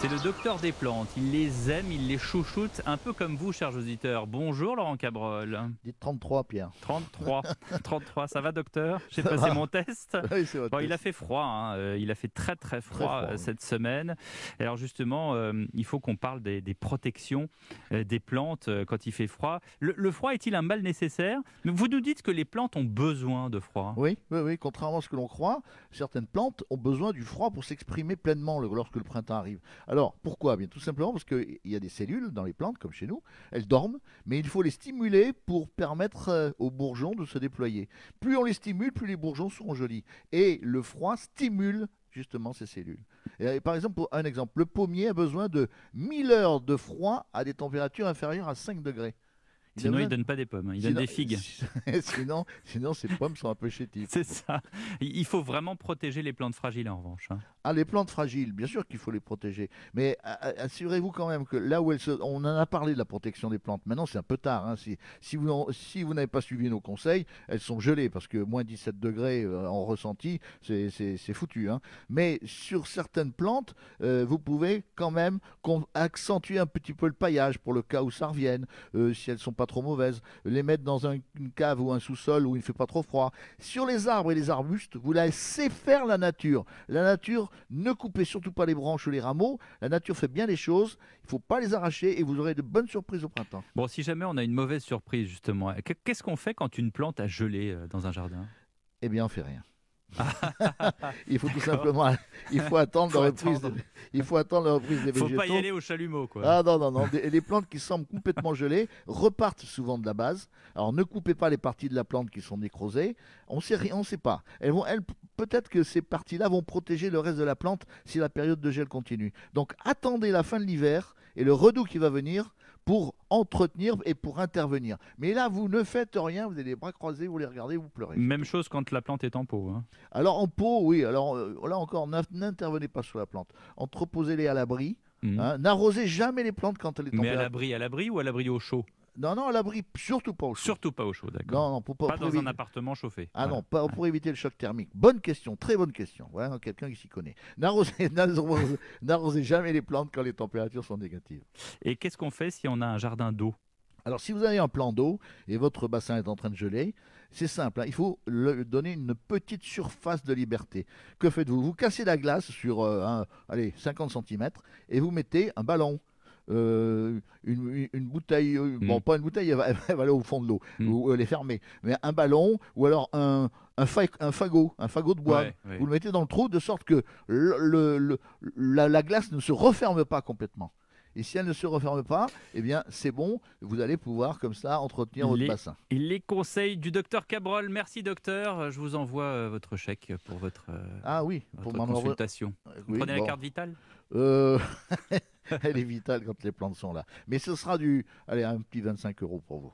C'est le docteur des plantes. Il les aime, il les chouchoute, un peu comme vous, chers auditeurs. Bonjour, Laurent Cabrol. Dites 33, Pierre. 33. 33, ça va, docteur? J'ai passé mon test. Oui, il a fait froid, hein, euh, il a fait très très froid, froid, euh, oui. cette semaine. Alors justement, euh, il faut qu'on parle des, des protections euh, des plantes euh, quand il fait froid. Le, le froid est-il un mal nécessaire? Vous nous dites que les plantes ont besoin de froid. Oui, oui, oui, contrairement à ce que l'on croit, certaines plantes ont besoin du froid pour s'exprimer pleinement le- lorsque le printemps arrive. Alors, pourquoi? Bien tout simplement parce qu'il y a des cellules dans les plantes, comme chez nous, elles dorment, mais il faut les stimuler pour permettre euh, aux bourgeons de se déployer. Plus on les stimule, plus les bourgeons seront jolis. Et le froid stimule justement ces cellules. Et, euh, par exemple, pour un exemple, le pommier a besoin de 1000 heures de froid à des températures inférieures à 5 degrés. Il Sinon, il donne pas des pommes, il donne Sinon- des figues. sinon, sinon, ces pommes sont un peu chétives. C'est ça. Il faut vraiment protéger les plantes fragiles en revanche. hein. Ah, les plantes fragiles, bien sûr qu'il faut les protéger. Mais assurez-vous quand même que là où elles se... On en a parlé de la protection des plantes. Maintenant, c'est un peu tard. hein. Si, si vous, en- si vous n'avez pas suivi nos conseils, elles sont gelées parce que moins 17 degrés euh, en ressenti, c'est- foutu. hein. Mais sur certaines plantes, euh, vous pouvez quand même accentuer un petit peu le paillage pour le cas où ça revienne, euh, si elles sont pas trop mauvaises. Les mettre dans un- une cave ou un sous-sol où il ne fait pas trop froid. Sur les arbres et les arbustes, vous laissez faire la nature. La nature, ne coupez surtout pas les branches ou les rameaux. La nature fait bien les choses. Il ne faut pas les arracher et vous aurez de bonnes surprises au printemps. Bon, si jamais on a une mauvaise surprise, justement, qu- qu'est-ce qu'on fait quand une plante a gelé euh, dans un jardin? Eh bien, on fait rien. il faut tout simplement, il faut attendre Faut la reprise. attendre. des- il faut attendre la reprise des Faut végétaux. pas y aller au chalumeau, quoi. Ah non, non, non. Des- les plantes qui semblent complètement gelées repartent souvent de la base. Alors ne coupez pas les parties de la plante qui sont nécrosées. On sait rien, on sait pas. Elles vont, elles, peut-être que ces parties-là vont protéger le reste de la plante si la période de gel continue. Donc attendez la fin de l'hiver et le redoux qui va venir pour entretenir et pour intervenir. Mais là, vous ne faites rien, vous avez les bras croisés, vous les regardez, vous pleurez. Même chose quand la plante est en pot. hein. Alors en pot, oui, alors euh, là encore, n'in- n'intervenez pas sur la plante. Entreposez-les à l'abri. Mhm. hein. N'arrosez jamais les plantes quand elle est Mais à l'abri, à l'abri ou à l'abri au chaud? Non, non, à l'abri, surtout pas au chaud. Surtout pas au chaud, d'accord. Non, non, pour, Pas pour dans un appartement chauffé. Ah Voilà. non, pas pour éviter le choc thermique. Bonne question, très bonne question. Voilà, quelqu'un qui s'y connaît. N'arrosez, jamais les plantes quand les températures sont négatives. Et qu'est-ce qu'on fait si on a un jardin d'eau? Alors, si vous avez un plan d'eau et votre bassin est en train de geler, c'est simple. hein, il faut le- donner une petite surface de liberté. Que faites-vous? Vous cassez la glace sur euh, un- allez, 50 cm et vous mettez un ballon. euh, une bouteille, euh, bon Mm. pas une bouteille, elle va, elle va aller au fond de l'eau, Mm. ou elle est fermée, mais un ballon ou alors un, un, fa- un fagot, un fagot de bois, Ouais, ouais. vous le mettez dans le trou de sorte que le- le- le- la, la glace ne se referme pas complètement. Et si elle ne se referme pas, eh bien c'est bon, vous allez pouvoir comme ça entretenir votre Les- bassin. Et les conseils du docteur Cabrol. Merci, docteur. Je vous envoie euh, votre chèque pour votre, euh, Ah oui, votre pour consultation. Vous Oui, prenez bon. la carte vitale? Euh, Elle est vitale quand les plantes sont là. Mais ce sera du, allez, un petit 25 euros pour vous.